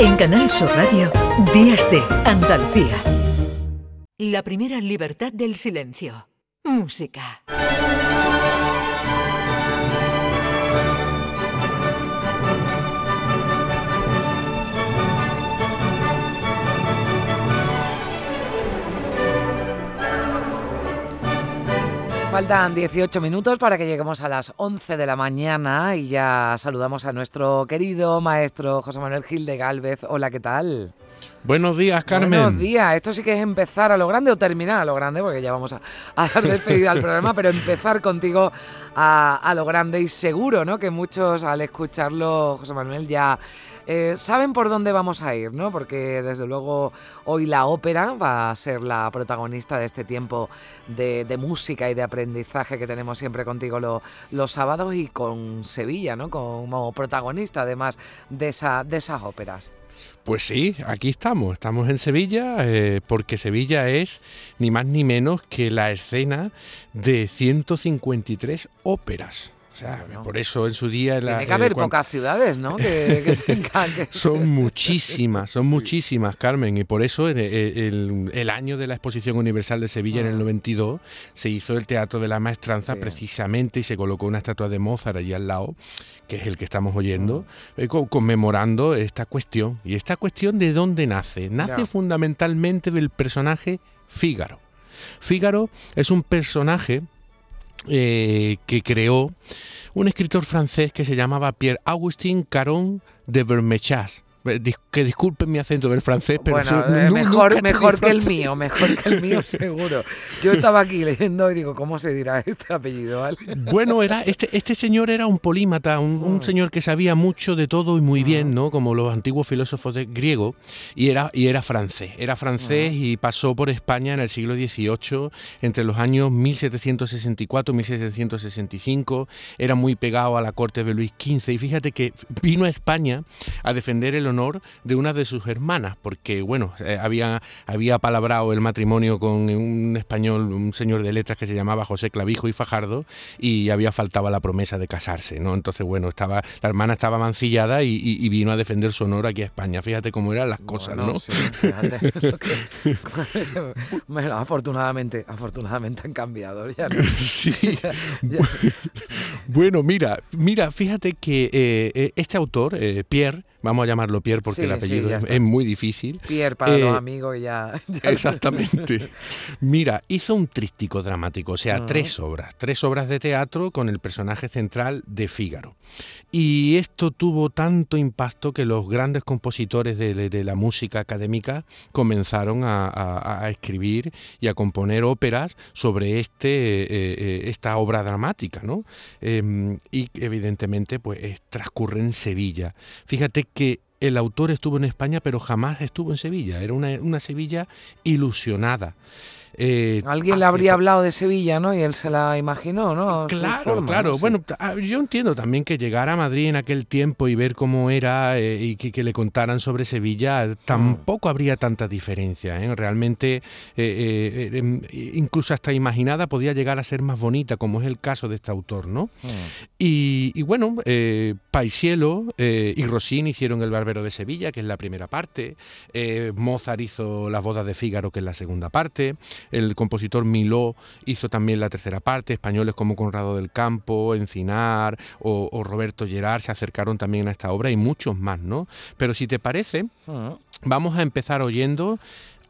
En Canal Sur Radio, Días de Andalucía. La primera libertad del silencio. Música. Faltan 18 minutos para que lleguemos a las 11 de la mañana y ya saludamos a nuestro querido maestro José Manuel Gil de Galvez. Hola, ¿qué tal? Buenos días, Carmen. Buenos días. Esto sí que es empezar a lo grande o terminar a lo grande, porque ya vamos a, dar despedida al programa, pero empezar contigo a, a, lo grande y seguro, ¿no? Que muchos al escucharlo, José Manuel, ya eh, saben por dónde vamos a ir, ¿no? Porque desde luego hoy la ópera va a ser la protagonista de este tiempo de, música y de aprendizaje que tenemos siempre contigo los sábados y con Sevilla, ¿no? Como protagonista además de, esa, de esas óperas. Pues sí, aquí estamos, estamos en Sevilla, eh, porque Sevilla es ni más ni menos que la escena de 153 óperas. O sea, por eso en su día... Tiene que haber pocas ciudades, ¿no? Que, son muchísimas, son muchísimas, Carmen, y por eso en el, año de la Exposición Universal de Sevilla, en el 92, ah. se hizo el Teatro de la Maestranza precisamente y se colocó una estatua de Mozart allí al lado, que es el que estamos oyendo, ah. eh, conmemorando esta cuestión. ¿Y esta cuestión de dónde nace? Nace fundamentalmente del personaje Fígaro. Fígaro es un personaje eh, que creó un escritor francés que se llamaba Pierre-Augustin Caron de Vermechas que disculpen mi acento del francés, pero eh, mejor, mejor que el mío, mejor que el mío seguro. Yo estaba aquí leyendo y digo, ¿cómo se dirá este apellido? Bueno, era este, este señor era un polímata, un, mm. señor que sabía mucho de todo y muy bien, mm. ¿no? Como los antiguos filósofos griegos, y era, y era francés. Era francés mm. y pasó por España en el siglo XVIII, entre los años 1764 y 1765. Era muy pegado a la corte de Luis XV. Y fíjate que vino a España a defender el honor de una de sus hermanas, porque bueno, eh, había, había palabrado el matrimonio con un español, un señor de letras que se llamaba José Clavijo y Fajardo, y había faltado la promesa de casarse, ¿no? Entonces, bueno, estaba, la hermana estaba mancillada y, vino a defender su honor aquí a España. Fíjate cómo eran las cosas, ¿no? bueno, afortunadamente, afortunadamente han cambiado. Ya sí. Bueno, mira, mira, fíjate que eh, eh, este autor, Pierre, vamos a llamarlo Pierre porque el apellido es, muy difícil. Pierre para los eh, amigos ya, Exactamente. Mira, hizo un tríptico dramático, o sea, tres obras, tres obras de teatro con el personaje central de Fígaro. Y esto tuvo tanto impacto que los grandes compositores de, la música académica comenzaron a, escribir y a componer óperas sobre este, eh, eh, esta obra dramática, ¿no? Em, y evidentemente, pues transcurre en Sevilla. Fíjate que el autor estuvo en España, pero jamás estuvo en Sevilla. Era una, una Sevilla ilusionada. Eh, Alguien le habría hablado de Sevilla, ¿no? Y él se la imaginó, ¿no? Claro, claro. Bueno, yo entiendo también que llegar a Madrid en aquel tiempo y ver cómo era eh, y que, le contaran sobre Sevilla, tampoco habría tanta diferencia. ¿eh? Realmente, em, incluso hasta imaginada, podía llegar a ser más bonita, como es el caso de este autor, ¿no? Y, y, bueno, Paisielo y Rossini hicieron El Barbero de Sevilla, que es la primera parte. Mozart hizo Las bodas de Fígaro, que es la segunda parte. El compositor Miló hizo también la tercera parte, españoles como Conrado del Campo, Encinar o, Roberto Gerard se acercaron también a esta obra y muchos más, ¿no? Pero si te parece, vamos a empezar oyendo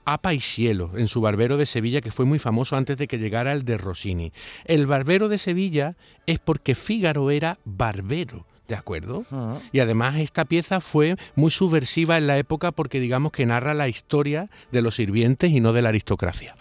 Apa y Cielo, en su Barbero de Sevilla, que fue muy famoso antes de que llegara el de Rossini. El Barbero de Sevilla es porque Fígaro era barbero. ¿De acuerdo? Y además esta pieza fue muy subversiva en la época porque digamos que narra la historia de los sirvientes y no de la aristocracia.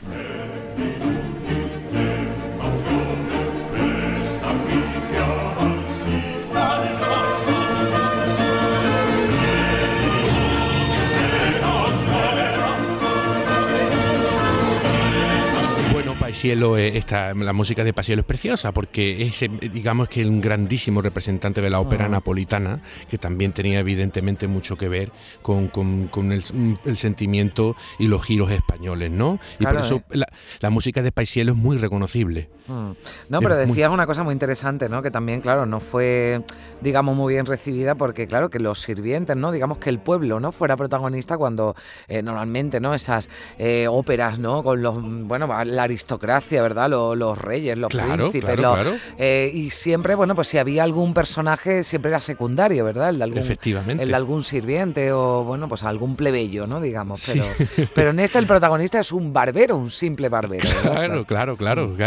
Paisielo, esta, la música de Paisielo es preciosa porque es, digamos que un grandísimo representante de la ópera ah. napolitana, que también tenía evidentemente mucho que ver con, el, sentimiento y los giros españoles, ¿no? Y por eso eh. la, música de Paisielo es muy reconocible. Mm. No, pero decías una cosa muy interesante, ¿no? Que también, claro, no fue, digamos, muy bien recibida porque, claro, que los sirvientes, ¿no? Digamos que el pueblo, ¿no? Fuera protagonista cuando eh, normalmente, ¿no? Esas eh, óperas, ¿no? Con los, bueno, la aristocracia, ¿verdad? Los, reyes, los príncipes, eh, y siempre, bueno, pues si había algún personaje, siempre era secundario, ¿verdad? El de algún, Efectivamente. El de algún sirviente o, bueno, pues algún plebeyo, ¿no? Digamos. Pero, pero en este el protagonista es un barbero, un simple barbero. Claro, claro, claro. Mm.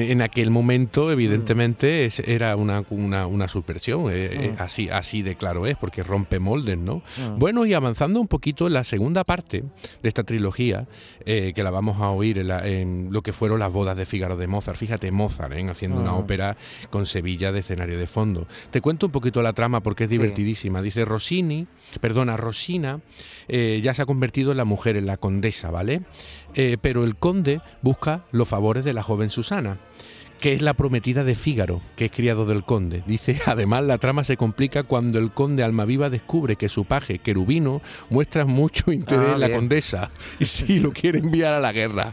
En, aquel momento, evidentemente, era una, una, una subversión. Mm. así, así de claro es, porque rompe moldes, ¿no? Mm. Bueno, y avanzando un poquito en la segunda parte de esta trilogía, que la vamos a oír en, lo que fueron las bodas de Fígaro de Mozart. Fíjate, Mozart, ¿eh? haciendo una ópera con Sevilla de escenario de fondo. Te cuento un poquito la trama porque es divertidísima. Dice Rossini, perdona, Rosina eh, ya se ha convertido en la mujer, en la condesa, ¿vale? Eh, pero el conde busca los favores de la joven Susana que es la prometida de Fígaro, que es criado del conde. Dice, además la trama se complica cuando el conde Almaviva descubre que su paje, Querubino, muestra mucho interés ah, en la condesa y sí lo quiere enviar a la guerra.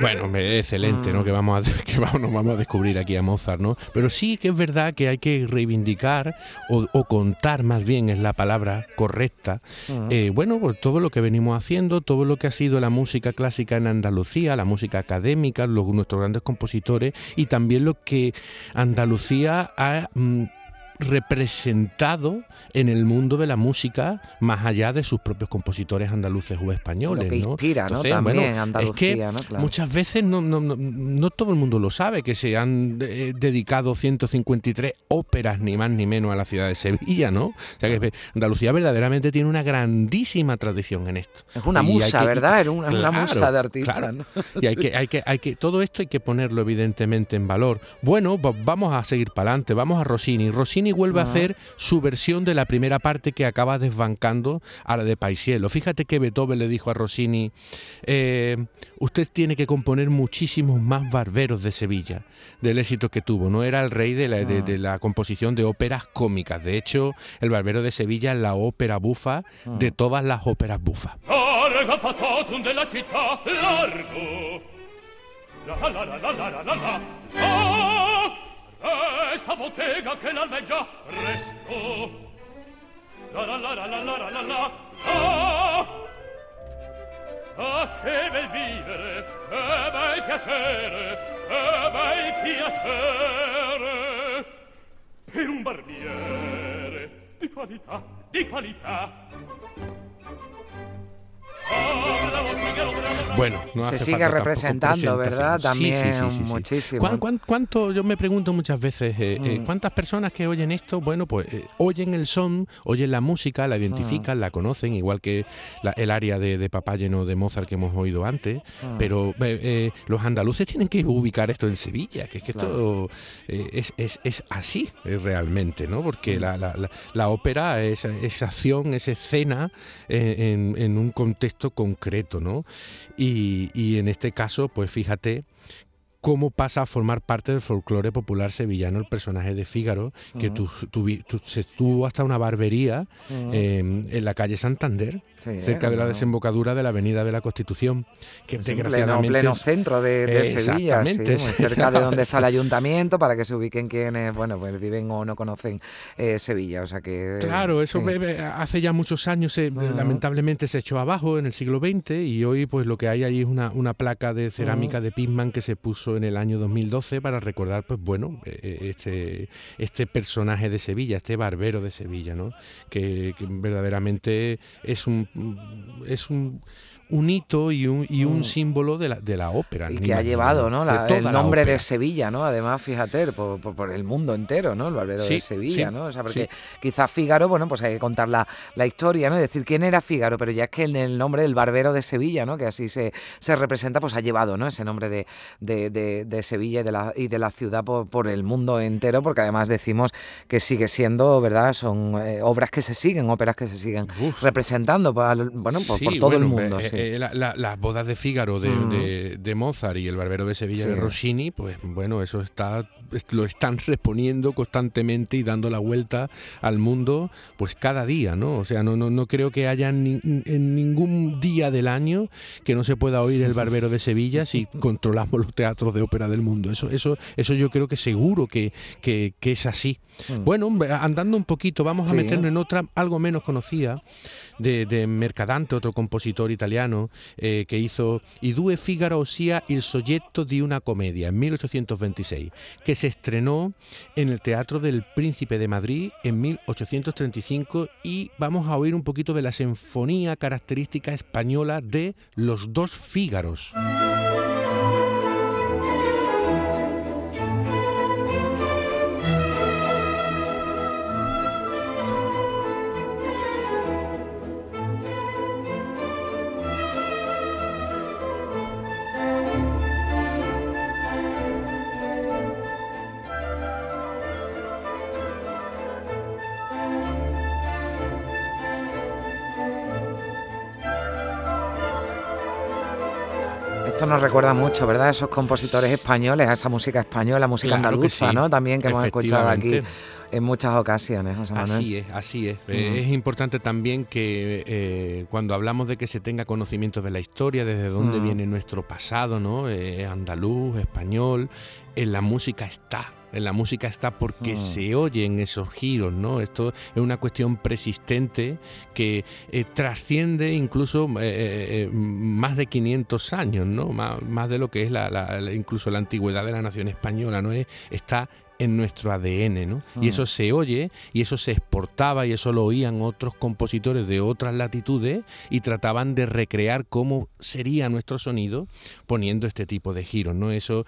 Bueno, excelente, ¿no? Mm. Que vamos a que vamos, nos vamos a descubrir aquí a Mozart, ¿no? Pero sí que es verdad que hay que reivindicar o, contar, más bien es la palabra correcta. Mm. Eh, bueno, pues todo lo que venimos haciendo, todo lo que ha sido la música clásica en Andalucía, la música académica, los, nuestros grandes compositores y también lo que Andalucía ha mm, representado en el mundo de la música más allá de sus propios compositores andaluces o españoles. Lo que inspira, ¿no? También Andalucía, es que muchas veces no, no, no, todo el mundo lo sabe, que se han eh, dedicado 153 óperas, ni más ni menos, a la ciudad de Sevilla, ¿no? O sea que Andalucía verdaderamente tiene una grandísima tradición en esto. Es una musa, ¿verdad? Es una, musa de artistas. Y hay que, hay que, hay que, todo esto hay que ponerlo evidentemente en valor. Bueno, vamos a seguir para adelante, vamos a Rossini. Rossini vuelve a hacer su versión de la primera parte que acaba desbancando a la de Paisiello. Fíjate que Beethoven le dijo a Rossini, eh, usted tiene que componer muchísimos más barberos de Sevilla, del éxito que tuvo. No era el rey de la, de, la composición de óperas cómicas. De hecho, el barbero de Sevilla es la ópera bufa de todas las óperas bufas. questa bottega che l'alveggia presto. La la la la la la la la la. Ah! Ah che bel vivere che bel piacere che bel piacere. Per un barbiere di qualità di qualità. Bueno, no se sigue representando, ¿verdad? También muchísimo. cuánto, yo me pregunto muchas veces, eh, eh, mm. ¿cuántas personas que oyen esto, bueno, pues eh, oyen el son, oyen la música, la identifican, mm. la conocen, igual que el área de, de Papá lleno de Mozart que hemos oído antes, mm. pero los andaluces tienen que ubicar esto en Sevilla, que es que esto es, es, así realmente, ¿no? Porque la, la, la, ópera es, acción, es escena en, en un contexto concreto, ¿no? Y, y en este caso, pues fíjate cómo pasa a formar parte del folclore popular sevillano el personaje de Fígaro, que se estuvo hasta una barbería em, en la calle Santander, cerca de la desembocadura de la Avenida de la Constitución, que desgraciadamente pleno, centro de, Sevilla, cerca de donde está el ayuntamiento, para que se ubiquen quienes, bueno, pues viven o no conocen eh, Sevilla, o sea que... Claro, eso hace ya muchos años, lamentablemente se echó abajo en el siglo XX y hoy pues lo que hay ahí es una, una placa de cerámica de Pisman que se puso en el año 2012 para recordar, pues bueno, eh, eh, este, este personaje de Sevilla, este barbero de Sevilla, ¿no? Que, verdaderamente es un, es un un hito y un, y un mm. símbolo de la, de la ópera. Y que ha llevado ¿no? el nombre de Sevilla, ¿no? Además, fíjate, por, por, el mundo entero, ¿no? El barbero de Sevilla, ¿no? O sea, porque quizás Fígaro, bueno, pues hay que contar la, la, historia, ¿no? Decir quién era Fígaro, pero ya es que en el nombre del barbero de Sevilla, ¿no? Que así se, se representa, pues ha llevado, ¿no? Ese nombre de, de, de, Sevilla y de la, y de la ciudad por, por, el mundo entero, porque además decimos que sigue siendo, ¿verdad? Son eh, obras que se siguen, óperas que se siguen representando, bueno, por, todo el mundo. Eh, eh, las bodas de Fígaro de, de, Mozart y el barbero de Sevilla de Rossini, pues bueno, eso está lo están reponiendo constantemente y dando la vuelta al mundo pues cada día, ¿no? O sea, no, no, no creo que haya en ningún día del año que no se pueda oír el barbero de Sevilla si controlamos los teatros de ópera del mundo. Eso, eso, eso yo creo que seguro que, que, es así. Mm. Bueno, andando un poquito, vamos a meternos en otra algo menos conocida de, Mercadante, otro compositor italiano, eh, que hizo I due Figaro, ossia il soggetto di una comedia, en 1826, que se estrenó en el Teatro del Príncipe de Madrid en 1835 y vamos a oír un poquito de la sinfonía característica española de Los dos Fígaros. Esto nos recuerda mucho, ¿verdad? A esos compositores españoles, a esa música española, música andaluza, ¿no? También que hemos escuchado aquí en muchas ocasiones, José Manuel. Así es, así es. Eh, es importante también que eh, cuando hablamos de que se tenga conocimiento de la historia, desde dónde viene nuestro pasado, ¿no? Eh, andaluz, español, en la música está en la música está porque mm. se oyen esos giros, ¿no? Esto es una cuestión persistente que eh, trasciende incluso eh, eh, más de 500 años, ¿no? Más, de lo que es la, incluso la antigüedad de la nación española, ¿no? Está en nuestro ADN, ¿no? Y eso mm. se oye y eso se exportaba y eso lo oían otros compositores de otras latitudes y trataban de recrear cómo sería nuestro sonido poniendo este tipo de giros, ¿no? Eso,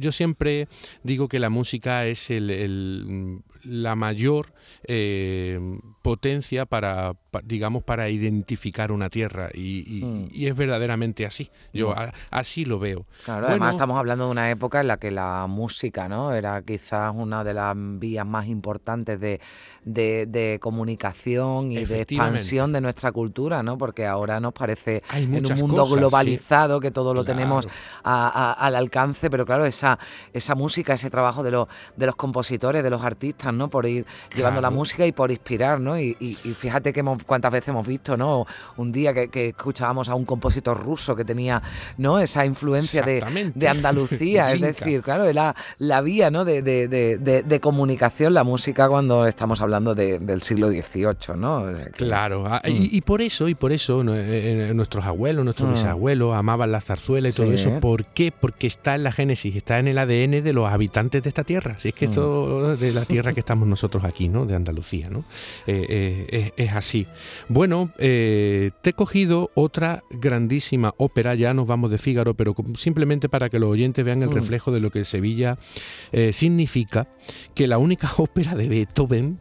yo siempre digo que la música es el, la mayor eh, potencia para, digamos, para identificar una tierra y, hmm. es verdaderamente así. Yo así lo veo. Claro, además estamos hablando de una época en la que la música, ¿no? Era quizás una de las vías más importantes de, de, comunicación y de expansión de nuestra cultura, ¿no? Porque ahora nos parece en un mundo globalizado que todo lo tenemos al alcance, pero claro, esa, esa música, ese trabajo de los, de los compositores, de los artistas, ¿no? Por ir llevando la música y por inspirar, ¿no? Y, fíjate que hemos, cuántas veces hemos visto, ¿no? Un día que, escuchábamos a un compositor ruso que tenía, ¿no? Esa influencia de, Andalucía, es decir, claro, la, la vía, ¿no? De, de, comunicación, la música cuando estamos hablando del siglo XVIII, ¿no? Claro, ah, mm. y, por eso, y por eso eh, eh, nuestros abuelos, nuestros mm. bisabuelos amaban la zarzuela y todo eso. ¿Por qué? Porque está en la génesis, está en el ADN de los habitantes de esta tierra. Si es que mm. esto de la tierra que estamos nosotros aquí, ¿no? De Andalucía, ¿no? Eh, es, así. Bueno, te he cogido otra grandísima ópera, ya nos vamos de Fígaro, pero simplemente para que los oyentes vean el reflejo de lo que Sevilla significa, que la única ópera de Beethoven,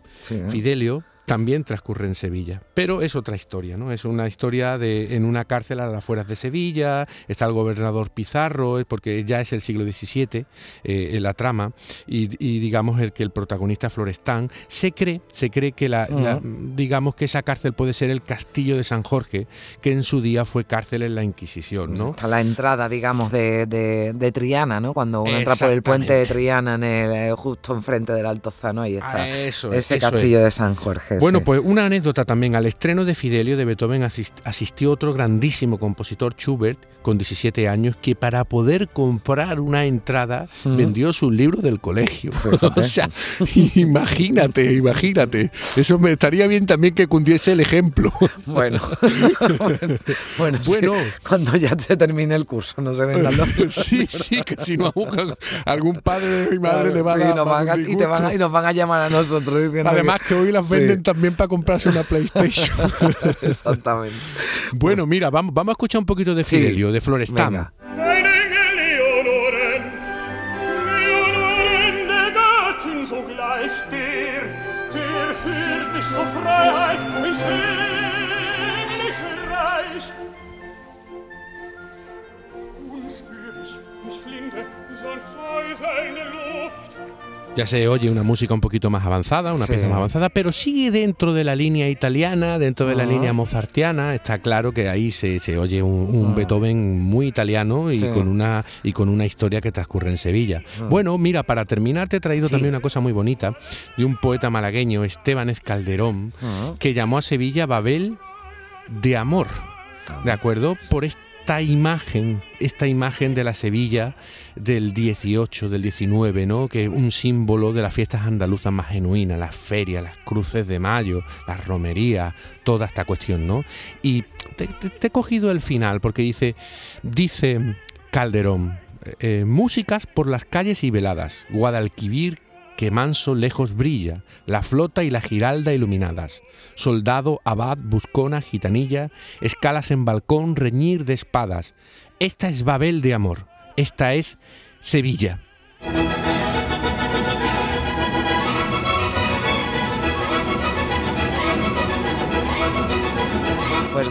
Fidelio, también transcurre en Sevilla. Pero es otra historia, ¿no? Es una historia de en una cárcel a las afueras de Sevilla, está el gobernador Pizarro, porque ya es el siglo XVII eh, la trama, y, digamos el que el protagonista Florestán se cree, se cree que la, digamos que esa cárcel puede ser el castillo de San Jorge, que en su día fue cárcel en la Inquisición, ¿no? Está la entrada, digamos, de, de, Triana, ¿no? Cuando uno entra por el puente de Triana en el, eh, justo enfrente del Altozano, ahí está ah, ese castillo de San Jorge. Bueno, pues una anécdota también. Al estreno de Fidelio de Beethoven asistió otro grandísimo compositor, Schubert, con 17 años, que para poder comprar una entrada vendió sus libros del colegio. o sea, imagínate, imagínate. Eso me estaría bien también que cundiese el ejemplo. Bueno, bueno, bueno cuando ya se termine el curso, no se vendan los Sí, sí, que si no algún padre de mi madre le va a dar. y, te van a, y nos van a llamar a nosotros. Además que hoy las venden también para comprarse una PlayStation. Exactamente. bueno, mira, vamos, vamos a escuchar un poquito de Fidelio, de Florestan. Ya se oye una música un poquito más avanzada, una pieza más avanzada, pero sigue dentro de la línea italiana, dentro de la línea mozartiana. Está claro que ahí se, oye un, ah. Beethoven muy italiano y, con una, y con una historia que transcurre en Sevilla. Ah. Bueno, mira, para terminar te he traído también una cosa muy bonita de un poeta malagueño, Esteban Escalderón, ah. que llamó a Sevilla Babel de amor. ¿De acuerdo? Por este esta imagen, esta imagen de la Sevilla del 18, del 19, ¿no? que es un símbolo de las fiestas andaluzas más genuinas, las ferias, las cruces de mayo, las romerías, toda esta cuestión, ¿no? Y te, he cogido el final porque dice, dice Calderón, eh, músicas por las calles y veladas, Guadalquivir, que manso lejos brilla, la flota y la giralda iluminadas, soldado, abad, buscona, gitanilla, escalas en balcón, reñir de espadas. Esta es Babel de amor, esta es Sevilla.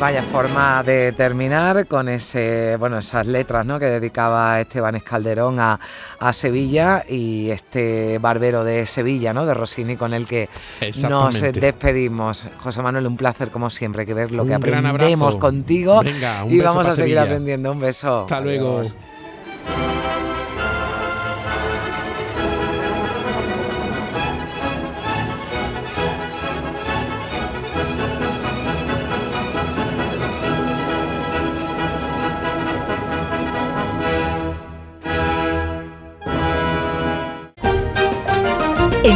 Vaya forma de terminar con ese, bueno, esas letras ¿no? que dedicaba Esteban Escalderón a, Sevilla y este barbero de Sevilla, ¿no? De Rossini, con el que nos despedimos. José Manuel, un placer como siempre que ver lo que aprendemos contigo y vamos a seguir aprendiendo. Un beso. Hasta luego.